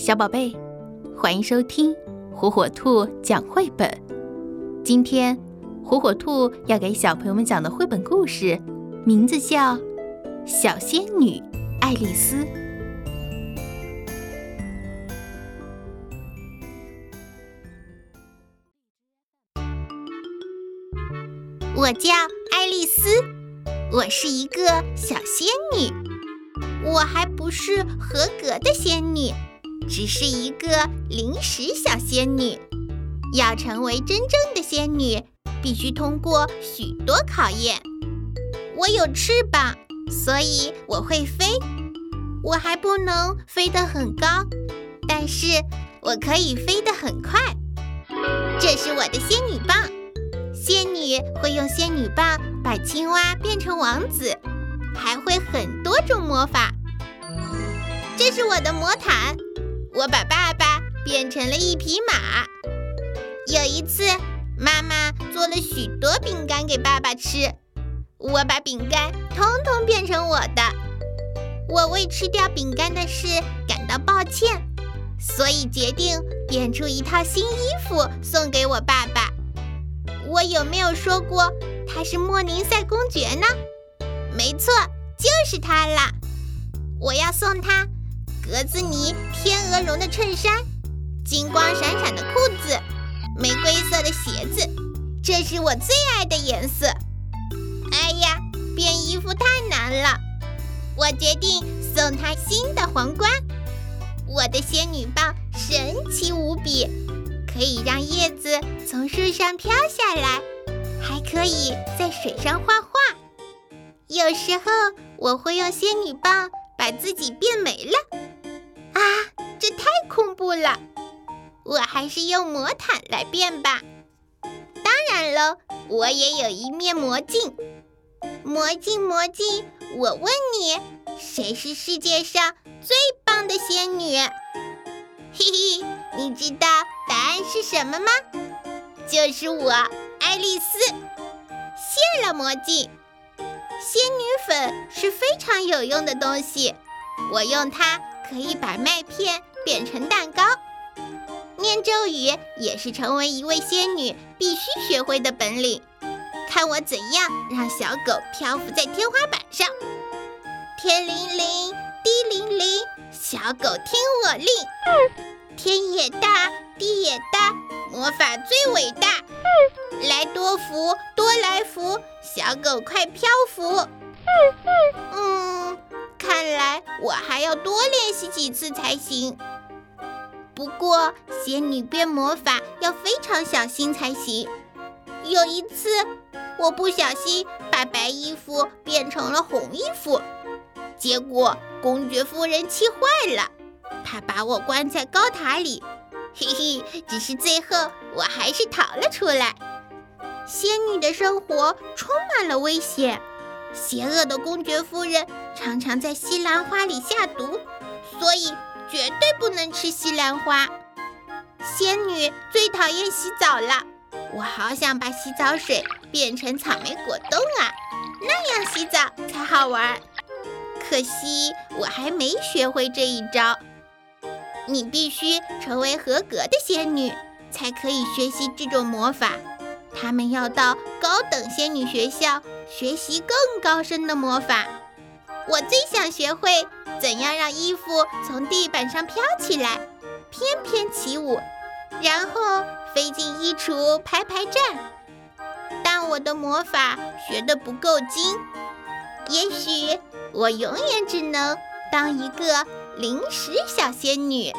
小宝贝，欢迎收听火火兔讲绘本。今天，火火兔要给小朋友们讲的绘本故事，名字叫《小仙女爱丽丝》。我叫爱丽丝，我是一个小仙女，我还不是合格的仙女。只是一个临时小仙女，要成为真正的仙女，必须通过许多考验。我有翅膀，所以我会飞。我还不能飞得很高，但是我可以飞得很快。这是我的仙女棒。仙女会用仙女棒把青蛙变成王子，还会很多种魔法。这是我的魔毯。我把爸爸变成了一匹马。有一次，妈妈做了许多饼干给爸爸吃，我把饼干通通变成我的。我为吃掉饼干的事感到抱歉，所以决定变出一套新衣服送给我爸爸。我有没有说过他是莫宁塞公爵呢？没错，就是他啦！我要送他。格子呢天鹅绒的衬衫，金光闪闪的裤子，玫瑰色的鞋子，这是我最爱的颜色。哎呀，变衣服太难了，我决定送她新的皇冠。我的仙女棒神奇无比，可以让叶子从树上飘下来，还可以在水上画画。有时候我会用仙女棒把自己变没了。啊，这太恐怖了！我还是用魔毯来变吧。当然喽，我也有一面魔镜。魔镜，魔镜，我问你，谁是世界上最棒的仙女？嘿嘿，你知道答案是什么吗？就是我，爱丽丝。谢了，魔镜。仙女粉是非常有用的东西，我用它。可以把麦片变成蛋糕，念咒语也是成为一位仙女必须学会的本领。看我怎样让小狗漂浮在天花板上！天灵灵，地灵灵，小狗听我令。天也大，地也大，魔法最伟大。来多福，多来福，小狗快漂浮。嗯。看来我还要多练习几次才行。不过仙女变魔法要非常小心才行。有一次，我不小心把白衣服变成了红衣服，结果公爵夫人气坏了，她把我关在高塔里。嘿嘿，只是最后我还是逃了出来。仙女的生活充满了危险。邪恶的公爵夫人常常在西兰花里下毒，所以绝对不能吃西兰花。仙女最讨厌洗澡了，我好想把洗澡水变成草莓果冻啊，那样洗澡才好玩。可惜我还没学会这一招。你必须成为合格的仙女，才可以学习这种魔法。他们要到高等仙女学校学习更高深的魔法。我最想学会怎样让衣服从地板上飘起来，翩翩起舞，然后飞进衣橱排排站。但我的魔法学得不够精，也许我永远只能当一个临时小仙女。